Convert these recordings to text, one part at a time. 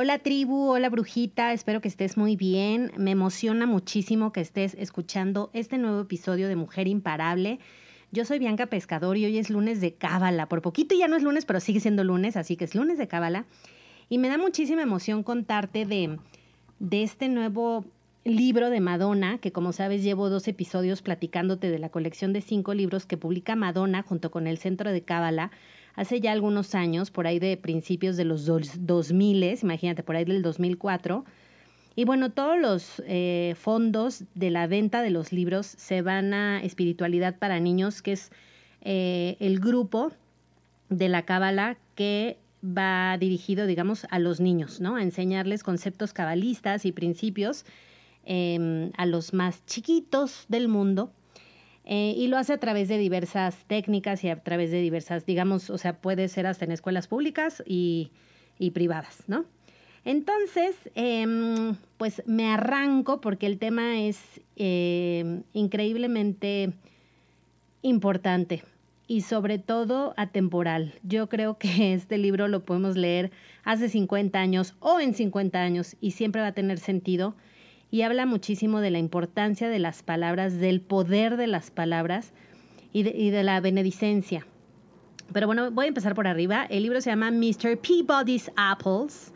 Hola tribu, hola brujita, espero que estés muy bien. Me emociona muchísimo que estés escuchando este nuevo episodio de Mujer Imparable. Yo soy Bianca Pescador y hoy es lunes de Cábala. Por poquito ya no es lunes, pero sigue siendo lunes, así que es lunes de Cábala. Y me da muchísima emoción contarte de, de este nuevo libro de Madonna, que como sabes llevo dos episodios platicándote de la colección de cinco libros que publica Madonna junto con el Centro de Cábala hace ya algunos años, por ahí de principios de los 2000, imagínate, por ahí del 2004. Y bueno, todos los eh, fondos de la venta de los libros se van a Espiritualidad para Niños, que es eh, el grupo de la Cábala que va dirigido, digamos, a los niños, ¿no? A enseñarles conceptos cabalistas y principios em, a los más chiquitos del mundo eh, y lo hace a través de diversas técnicas y a través de diversas, digamos, o sea, puede ser hasta en escuelas públicas y, privadas, ¿no? Entonces, em, pues me arranco porque el tema es em, increíblemente importante y sobre todo atemporal. Yo creo que este libro lo podemos leer hace 50 años o en 50 años y siempre va a tener sentido y habla muchísimo de la importancia de las palabras, del poder de las palabras y de, la benedicencia. Pero bueno, voy a empezar por arriba. El libro se llama Mr. Peabody's Apples.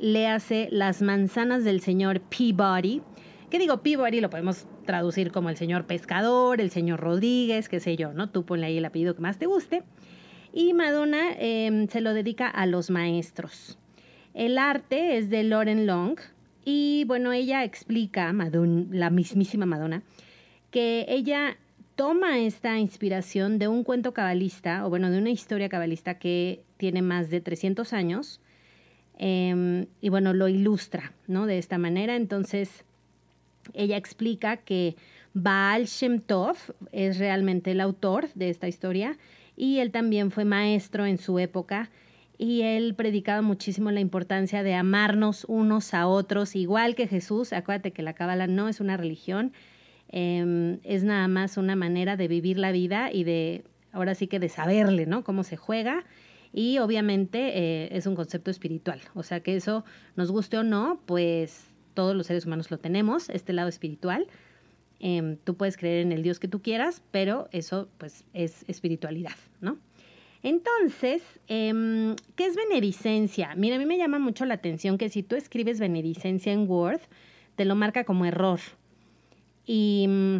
Le hace Las manzanas del señor Peabody. ¿Qué digo? Peabody lo podemos traducir como el señor pescador, el señor Rodríguez, qué sé yo, ¿no? Tú ponle ahí el apellido que más te guste. Y Madonna em, se lo dedica a los maestros. El arte es de Lauren Long, y bueno, ella explica, Madonna, la mismísima Madonna, que ella toma esta inspiración de un cuento cabalista, o bueno, de una historia cabalista que tiene más de 300 años, em, y bueno, lo ilustra, ¿no? De esta manera. Entonces, ella explica que Baal Shem Tov es realmente el autor de esta historia, y él también fue maestro en su época y él predicaba muchísimo la importancia de amarnos unos a otros, igual que Jesús. Acuérdate que la cábala no es una religión, em, es nada más una manera de vivir la vida y de, ahora sí que de saberle, ¿no? Cómo se juega. Y obviamente eh, es un concepto espiritual, o sea que eso, nos guste o no, pues todos los seres humanos lo tenemos, este lado espiritual. Em, tú puedes creer en el Dios que tú quieras, pero eso pues es espiritualidad, ¿no? Entonces, em, ¿qué es benedicencia? Mira, a mí me llama mucho la atención que si tú escribes benedicencia en Word, te lo marca como error. Y mm,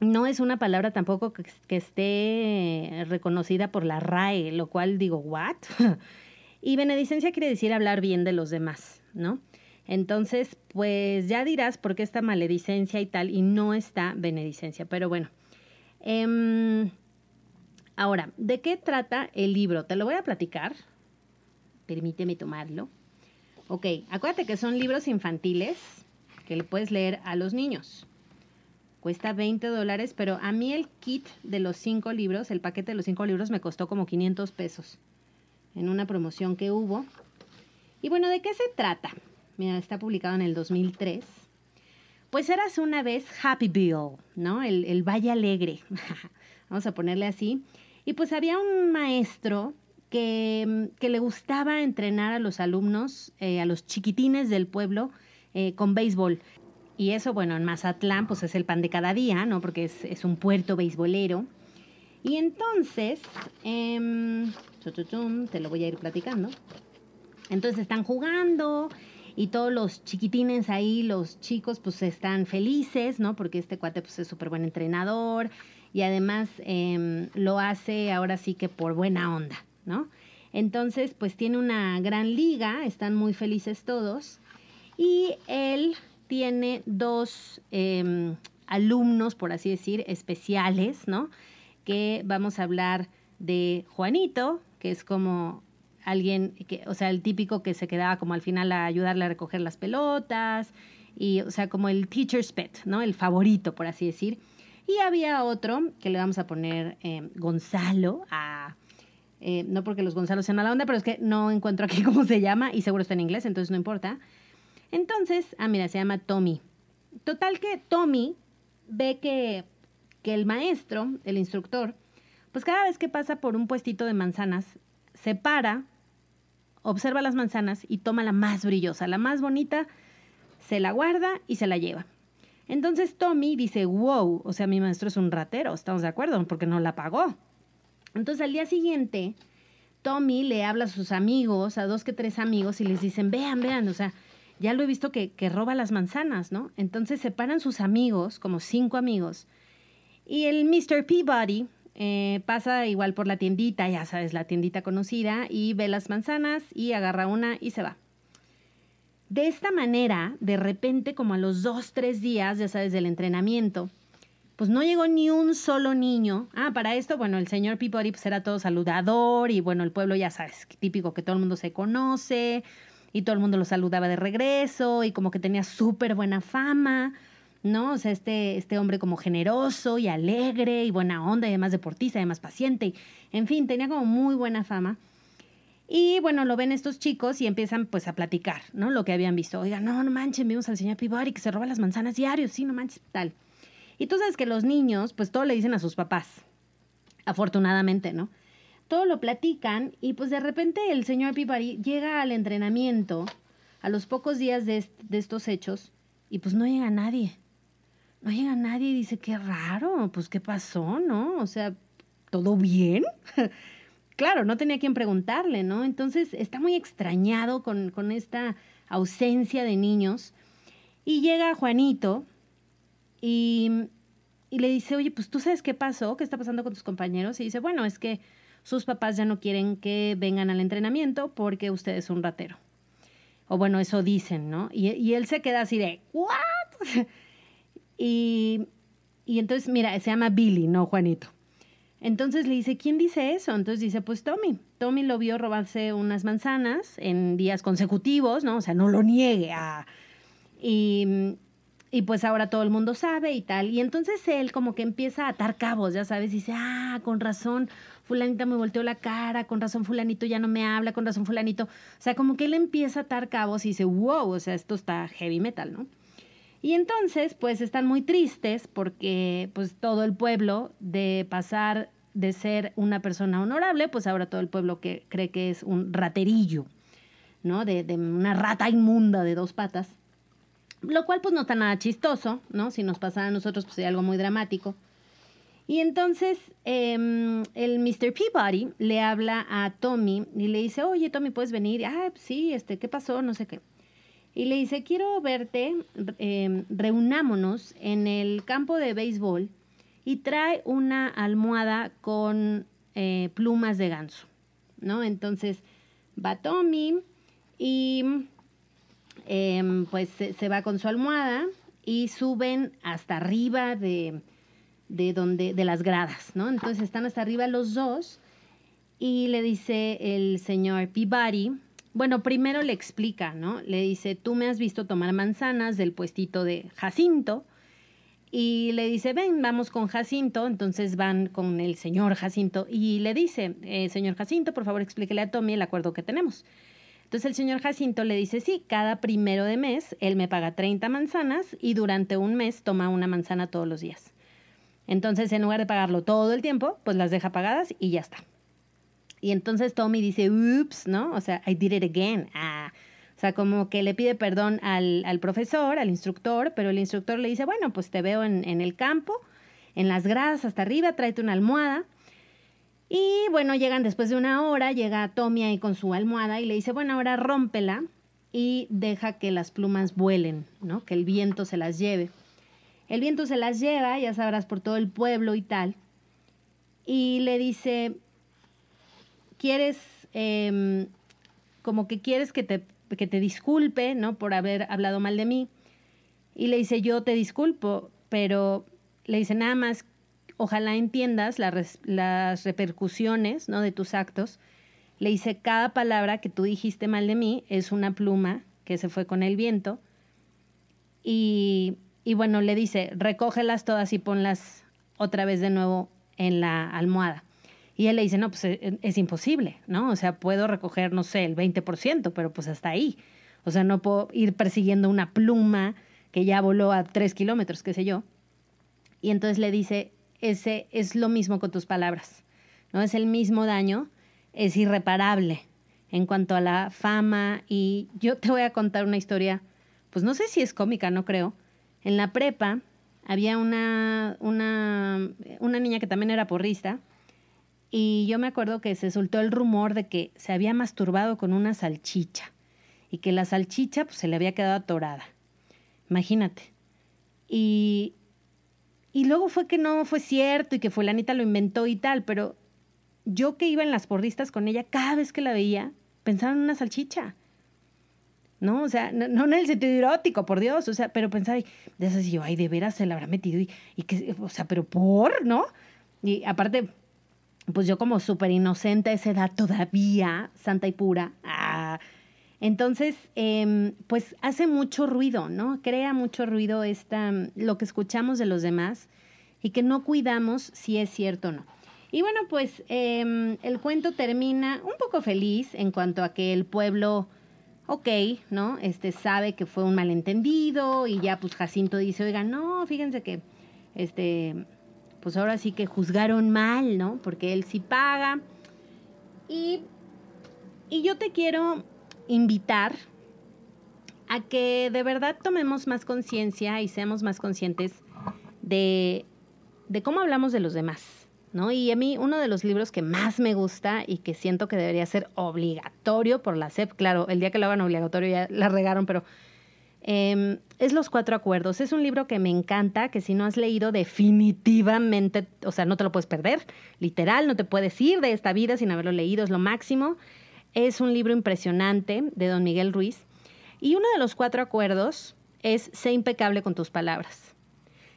no es una palabra tampoco que, esté reconocida por la RAE, lo cual digo, ¿what? y benedicencia quiere decir hablar bien de los demás, ¿no? Entonces, pues ya dirás por qué está maledicencia y tal, y no está benedicencia. Pero bueno, eh, Ahora, ¿de qué trata el libro? Te lo voy a platicar. Permíteme tomarlo. Ok, acuérdate que son libros infantiles que le puedes leer a los niños. Cuesta 20 dólares, pero a mí el kit de los cinco libros, el paquete de los cinco libros me costó como 500 pesos en una promoción que hubo. Y bueno, ¿de qué se trata? Mira, está publicado en el 2003. Pues eras una vez Happy Bill, ¿no? El, el Valle Alegre. Vamos a ponerle así. Y pues había un maestro que, le gustaba entrenar a los alumnos, eh, a los chiquitines del pueblo, eh, con béisbol. Y eso, bueno, en Mazatlán, pues es el pan de cada día, ¿no? Porque es, un puerto beisbolero. Y entonces, em, te lo voy a ir platicando. Entonces están jugando y todos los chiquitines ahí, los chicos, pues están felices, ¿no? Porque este cuate pues es súper buen entrenador y además em, lo hace ahora sí que por buena onda, ¿no? Entonces, pues tiene una gran liga, están muy felices todos y él tiene dos em, alumnos, por así decir, especiales, ¿no? Que vamos a hablar de Juanito, que es como alguien, que, o sea, el típico que se quedaba como al final a ayudarle a recoger las pelotas, y, o sea, como el teacher's pet, ¿no? El favorito, por así decir. Y había otro que le vamos a poner eh, Gonzalo, a, eh, no porque los Gonzalos sean a la onda, pero es que no encuentro aquí cómo se llama y seguro está en inglés, entonces no importa. Entonces, ah, mira, se llama Tommy. Total que Tommy ve que, que el maestro, el instructor, pues cada vez que pasa por un puestito de manzanas, se para, observa las manzanas y toma la más brillosa, la más bonita, se la guarda y se la lleva. Entonces Tommy dice, wow, o sea, mi maestro es un ratero, estamos de acuerdo, porque no la pagó. Entonces al día siguiente, Tommy le habla a sus amigos, a dos que tres amigos, y les dicen, vean, vean, o sea, ya lo he visto que, que roba las manzanas, ¿no? Entonces se paran sus amigos, como cinco amigos, y el Mr. Peabody, eh, pasa igual por la tiendita, ya sabes, la tiendita conocida, y ve las manzanas y agarra una y se va. De esta manera, de repente, como a los dos, tres días, ya sabes, del entrenamiento, pues no llegó ni un solo niño. Ah, para esto, bueno, el señor Peabody pues era todo saludador y bueno, el pueblo ya sabes, típico que todo el mundo se conoce y todo el mundo lo saludaba de regreso y como que tenía súper buena fama. ¿no? O sea, este, este hombre como generoso y alegre y buena onda y además deportista, y además paciente. En fin, tenía como muy buena fama. Y bueno, lo ven estos chicos y empiezan pues a platicar, ¿no? Lo que habían visto. Oigan, no, no manchen, vimos al señor Peabody que se roba las manzanas diarios, sí, no manches, tal. Y tú sabes que los niños, pues todo le dicen a sus papás, afortunadamente, ¿no? Todo lo platican y pues de repente el señor Peabody llega al entrenamiento a los pocos días de, de estos hechos y pues no llega nadie no llega nadie y dice, qué raro, pues qué pasó, ¿no? O sea, ¿todo bien? claro, no tenía quien preguntarle, ¿no? Entonces está muy extrañado con, con esta ausencia de niños. Y llega Juanito y, y, le dice, oye, pues tú sabes qué pasó, qué está pasando con tus compañeros. Y dice, bueno, es que sus papás ya no quieren que vengan al entrenamiento porque usted es un ratero. O bueno, eso dicen, ¿no? Y, y él se queda así de, ¿what? Y, entonces, mira, se llama Billy, no Juanito. Entonces le dice, ¿quién dice eso? Entonces dice, pues Tommy. Tommy lo vio robarse unas manzanas en días consecutivos, ¿no? O sea, no lo niegue. a y, y, pues ahora todo el mundo sabe y tal. Y entonces él como que empieza a atar cabos, ya sabes, dice, ah, con razón, fulanita me volteó la cara, con razón fulanito ya no me habla, con razón fulanito. O sea, como que él empieza a atar cabos y dice, wow, o sea, esto está heavy metal, ¿no? Y entonces, pues están muy tristes porque pues todo el pueblo de pasar de ser una persona honorable, pues ahora todo el pueblo que cree que es un raterillo, ¿no? De, de una rata inmunda de dos patas. Lo cual pues no está nada chistoso, ¿no? Si nos pasara a nosotros pues sería algo muy dramático. Y entonces em, el Mr. Peabody le habla a Tommy y le dice, oye Tommy, ¿puedes venir? Ah, sí, este, ¿qué pasó? No sé qué y le dice, quiero verte, em, reunámonos en el campo de béisbol y trae una almohada con eh, plumas de ganso, ¿no? Entonces va Tommy y em, pues se, va con su almohada y suben hasta arriba de, de, donde, de las gradas, ¿no? Entonces están hasta arriba los dos y le dice el señor Peabody, bueno, primero le explica, ¿no? Le dice, tú me has visto tomar manzanas del puestito de Jacinto. Y le dice, ven, vamos con Jacinto. Entonces van con el señor Jacinto y le dice, eh, señor Jacinto, por favor explíquele a Tommy el acuerdo que tenemos. Entonces el señor Jacinto le dice, sí, cada primero de mes él me paga 30 manzanas y durante un mes toma una manzana todos los días. Entonces en lugar de pagarlo todo el tiempo, pues las deja pagadas y ya está. Y entonces Tommy dice, ups, ¿no? O sea, I did it again. Ah. O sea, como que le pide perdón al, al, profesor, al instructor, pero el instructor le dice, bueno, pues te veo en, en el campo, en las gradas hasta arriba, tráete una almohada. Y bueno, llegan después de una hora, llega Tommy ahí con su almohada y le dice, bueno, ahora rómpela y deja que las plumas vuelen, ¿no? Que el viento se las lleve. El viento se las lleva, ya sabrás, por todo el pueblo y tal. Y le dice, ¿quieres, em, como que quieres que te, que te disculpe, ¿no? Por haber hablado mal de mí. Y le dice, yo te disculpo, pero le dice, nada más, ojalá entiendas las repercusiones, ¿no? De tus actos. Le dice, cada palabra que tú dijiste mal de mí es una pluma que se fue con el viento. Y y bueno, le dice, recógelas todas y ponlas otra vez de nuevo en la almohada. Y él le dice, no, pues eh, es, imposible, ¿no? O sea, puedo recoger, no sé, el 20%, pero pues hasta ahí. O sea, no puedo ir persiguiendo una pluma que ya voló a tres kilómetros, qué sé yo. Y entonces le dice, ese es lo mismo con tus palabras, ¿no? Es el mismo daño, es irreparable en cuanto a la fama. Y yo te voy a contar una historia, pues no sé si es cómica, no creo, en la prepa había una, una, una niña que también era porrista y yo me acuerdo que se soltó el rumor de que se había masturbado con una salchicha y que la salchicha pues, se le había quedado atorada. Imagínate. Y, y luego fue que no fue cierto y que fulanita lo inventó y tal, pero yo que iba en las porristas con ella, cada vez que la veía, pensaba en una salchicha. ¿no? O sea, no, en el sentido erótico, por Dios, o sea, pero pensaba, de esas yo, ay, de veras se la habrá metido y, y que, o sea, pero por, ¿no? Y aparte, pues yo como súper inocente a esa edad todavía, santa y pura, ah, entonces, em, pues hace mucho ruido, ¿no? Crea mucho ruido esta, lo que escuchamos de los demás y que no cuidamos si es cierto o no. Y bueno, pues em, el cuento termina un poco feliz en cuanto a que el pueblo ok, ¿no? Este sabe que fue un malentendido y ya pues Jacinto dice, oiga, no, fíjense que, este, pues ahora sí que juzgaron mal, ¿no? Porque él sí paga. Y, y yo te quiero invitar a que de verdad tomemos más conciencia y seamos más conscientes de, de cómo hablamos de los demás. ¿no? Y a mí uno de los libros que más me gusta y que siento que debería ser obligatorio por la SEP, claro, el día que lo hagan obligatorio ya la regaron, pero em, es Los Cuatro Acuerdos. Es un libro que me encanta, que si no has leído definitivamente, o sea, no te lo puedes perder, literal, no te puedes ir de esta vida sin haberlo leído, es lo máximo. Es un libro impresionante de don Miguel Ruiz. Y uno de los cuatro acuerdos es sé impecable con tus palabras.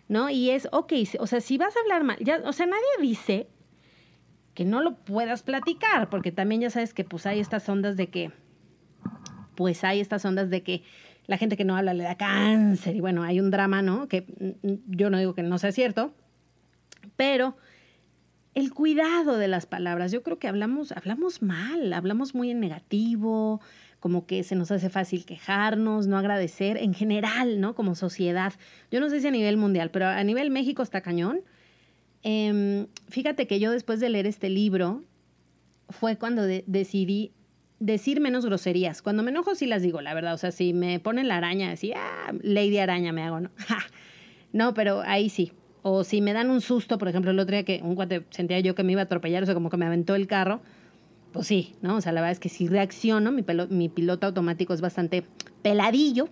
¿no? Y es, ok, o sea, si vas a hablar mal, ya, o sea, nadie dice que no lo puedas platicar, porque también ya sabes que pues hay estas ondas de que, pues hay estas ondas de que la gente que no habla le da cáncer y bueno, hay un drama, ¿no? Que yo no digo que no sea cierto, pero el cuidado de las palabras, yo creo que hablamos, hablamos mal, hablamos muy en negativo, como que se nos hace fácil quejarnos, no agradecer, en general, ¿no? Como sociedad. Yo no sé si a nivel mundial, pero a nivel México está cañón. Em, fíjate que yo después de leer este libro fue cuando decidí decir menos groserías. Cuando me enojo sí las digo, la verdad. O sea, si me ponen la araña, así, ah, Lady Araña me hago, ¿no? no, pero ahí sí. O si me dan un susto, por ejemplo, el otro día que un cuate sentía yo que me iba a atropellar, o sea, como que me aventó el carro pues sí, ¿no? O sea, la verdad es que sí reacciono, mi, mi piloto automático es bastante peladillo,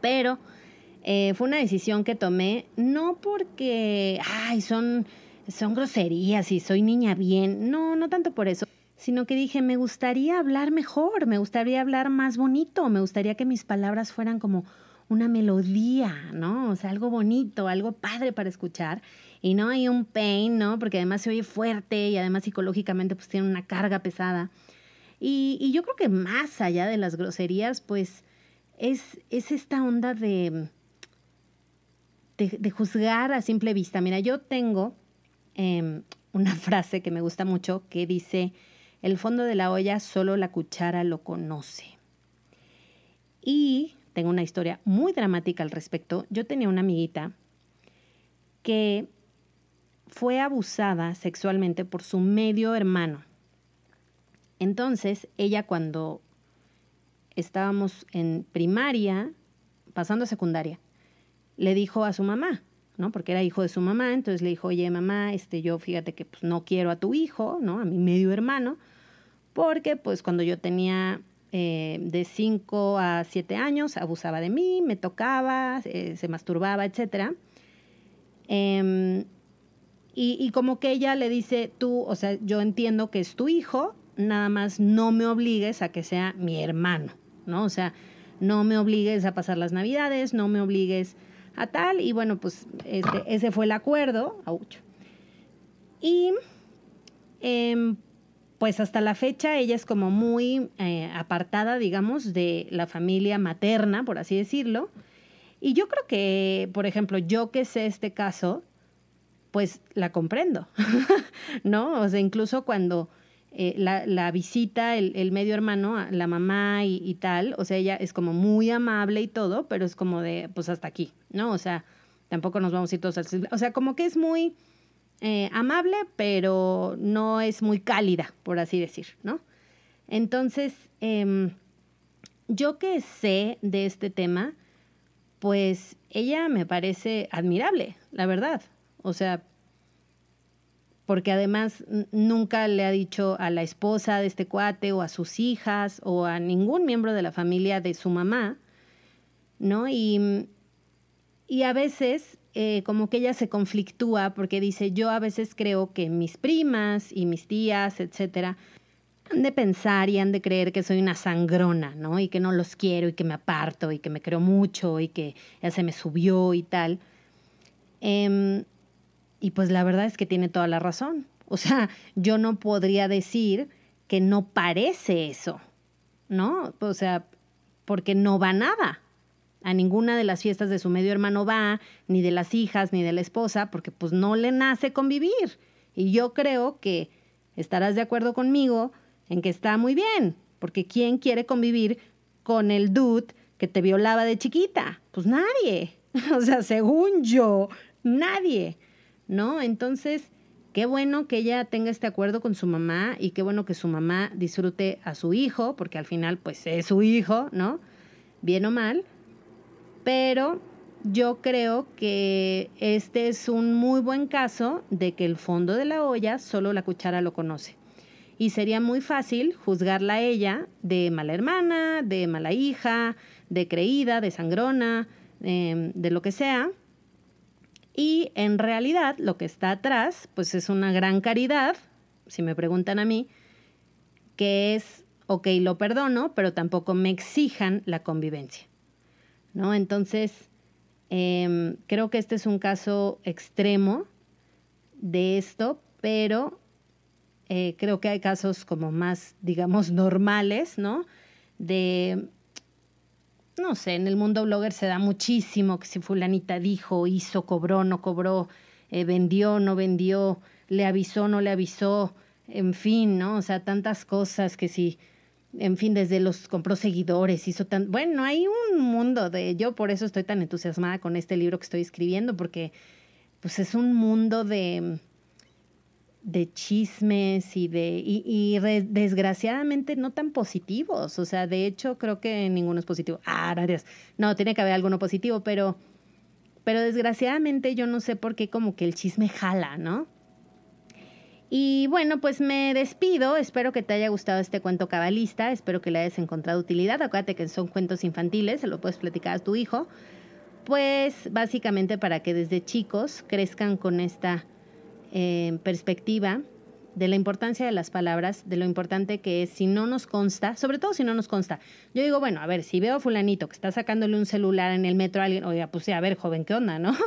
pero eh, fue una decisión que tomé no porque, ay, son, son groserías y soy niña bien, no, no tanto por eso, sino que dije, me gustaría hablar mejor, me gustaría hablar más bonito, me gustaría que mis palabras fueran como una melodía, ¿no? O sea, algo bonito, algo padre para escuchar y no hay un pain, ¿no? Porque además se oye fuerte y además psicológicamente pues tiene una carga pesada. Y, yo creo que más allá de las groserías, pues es, es esta onda de, de, juzgar a simple vista. Mira, yo tengo em, una frase que me gusta mucho que dice, el fondo de la olla solo la cuchara lo conoce. Y tengo una historia muy dramática al respecto. Yo tenía una amiguita que fue abusada sexualmente por su medio hermano. Entonces, ella cuando estábamos en primaria, pasando a secundaria, le dijo a su mamá, ¿no? Porque era hijo de su mamá, entonces le dijo, oye, mamá, este, yo fíjate que pues, no quiero a tu hijo, ¿no? A mi medio hermano, porque pues cuando yo tenía eh, de 5 a 7 años, abusaba de mí, me tocaba, eh, se masturbaba, etc. Em, y, y como que ella le dice, tú, o sea, yo entiendo que es tu hijo, nada más no me obligues a que sea mi hermano, ¿no? O sea, no me obligues a pasar las navidades, no me obligues a tal, y bueno, pues este, ese fue el acuerdo, Y em, pues hasta la fecha ella es como muy eh, apartada, digamos, de la familia materna, por así decirlo. Y yo creo que, por ejemplo, yo que sé este caso, pues la comprendo, ¿no? O sea, incluso cuando eh, la, visita el, medio hermano, la mamá y, y, tal, o sea, ella es como muy amable y todo, pero es como de, pues hasta aquí, ¿no? O sea, tampoco nos vamos a ir todos al... O sea, como que es muy eh, amable, pero no es muy cálida, por así decir, ¿no? Entonces, em, yo que sé de este tema, pues ella me parece admirable, la verdad. O sea, porque además nunca le ha dicho a la esposa de este cuate o a sus hijas o a ningún miembro de la familia de su mamá, ¿no? Y, y a veces eh, como que ella se conflictúa porque dice, yo a veces creo que mis primas y mis tías, etcétera, han de pensar y han de creer que soy una sangrona, ¿no? Y que no los quiero y que me aparto y que me creo mucho y que ya se me subió y tal. Em, y pues la verdad es que tiene toda la razón. O sea, yo no podría decir que no parece eso, ¿no? O sea, porque no va nada a ninguna de las fiestas de su medio hermano va, ni de las hijas, ni de la esposa, porque pues no le nace convivir. Y yo creo que estarás de acuerdo conmigo en que está muy bien, porque ¿quién quiere convivir con el dude que te violaba de chiquita? Pues nadie. O sea, según yo, nadie. ¿No? Entonces, qué bueno que ella tenga este acuerdo con su mamá y qué bueno que su mamá disfrute a su hijo, porque al final, pues es su hijo, ¿no? Bien o mal pero yo creo que este es un muy buen caso de que el fondo de la olla solo la cuchara lo conoce. Y sería muy fácil juzgarla a ella de mala hermana, de mala hija, de creída, de sangrona, em, de lo que sea. Y en realidad lo que está atrás, pues es una gran caridad, si me preguntan a mí, que es, ok, lo perdono, pero tampoco me exijan la convivencia. ¿No? Entonces, em, creo que este es un caso extremo de esto, pero eh, creo que hay casos como más, digamos, normales, ¿no? De, no sé, en el mundo blogger se da muchísimo que si fulanita dijo, hizo, cobró, no cobró, eh, vendió, no vendió, le avisó, no le avisó, en fin, ¿no? O sea, tantas cosas que si en fin, desde los compró seguidores, hizo tan... Bueno, hay un mundo de... Yo por eso estoy tan entusiasmada con este libro que estoy escribiendo, porque pues es un mundo de de chismes y de y, desgraciadamente no tan positivos. O sea de hecho creo que ninguno es positivo. Ah gracias. No tiene que haber alguno positivo pero pero desgraciadamente yo no sé por qué como que el chisme jala no y bueno, pues me despido. Espero que te haya gustado este cuento cabalista. Espero que le hayas encontrado utilidad. Acuérdate que son cuentos infantiles, se lo puedes platicar a tu hijo. Pues básicamente para que desde chicos crezcan con esta eh, perspectiva de la importancia de las palabras, de lo importante que es si no nos consta, sobre todo si no nos consta. Yo digo, bueno, a ver, si veo a fulanito que está sacándole un celular en el metro a alguien, oiga, pues sí, a ver, joven, ¿qué onda, no?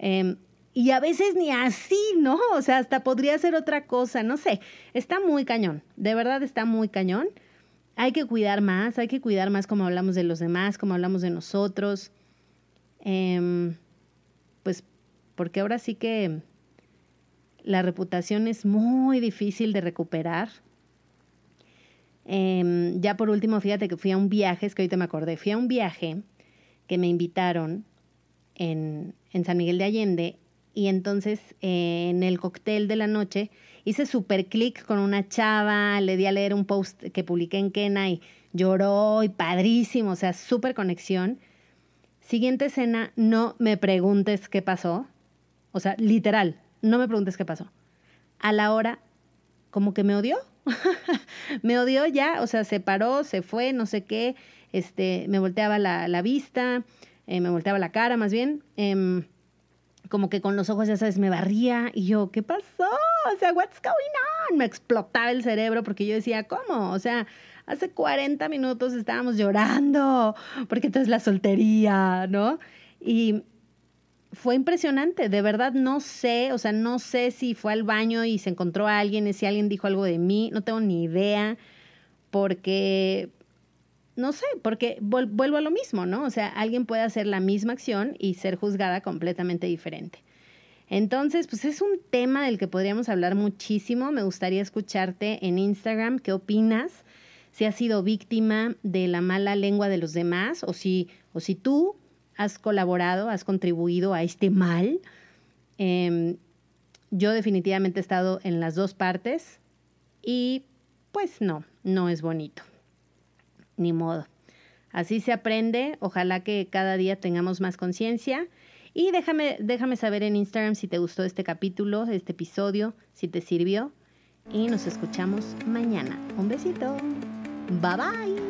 Eh, y a veces ni así, ¿no? O sea, hasta podría ser otra cosa, no sé. Está muy cañón, de verdad está muy cañón. Hay que cuidar más, hay que cuidar más como hablamos de los demás, como hablamos de nosotros. Em, pues porque ahora sí que la reputación es muy difícil de recuperar. Em, ya por último, fíjate que fui a un viaje, es que ahorita me acordé, fui a un viaje que me invitaron en, en San Miguel de Allende y entonces eh, en el cóctel de la noche hice super clic con una chava, le di a leer un post que publiqué en Kena y lloró y padrísimo, o sea, súper conexión. Siguiente escena, no me preguntes qué pasó, o sea, literal, no me preguntes qué pasó. A la hora, como que me odió, me odió ya, o sea, se paró, se fue, no sé qué, este, me volteaba la, vista, eh, me volteaba la cara más bien. Em, como que con los ojos, ya sabes, me barría y yo, ¿qué pasó? O sea, what's going on? Me explotaba el cerebro porque yo decía, ¿cómo? O sea, hace 40 minutos estábamos llorando porque entonces la soltería, ¿no? Y fue impresionante, de verdad no sé, o sea, no sé si fue al baño y se encontró a alguien, si alguien dijo algo de mí, no tengo ni idea, porque no sé, porque vuelvo a lo mismo, ¿no? O sea, alguien puede hacer la misma acción y ser juzgada completamente diferente. Entonces, pues es un tema del que podríamos hablar muchísimo. Me gustaría escucharte en Instagram. ¿Qué opinas? Si has sido víctima de la mala lengua de los demás o si, o si tú has colaborado, has contribuido a este mal. Em, yo definitivamente he estado en las dos partes y pues no, no es bonito ni modo. Así se aprende, ojalá que cada día tengamos más conciencia. Y déjame, déjame saber en Instagram si te gustó este capítulo, este episodio, si te sirvió. Y nos escuchamos mañana. Un besito. Bye bye.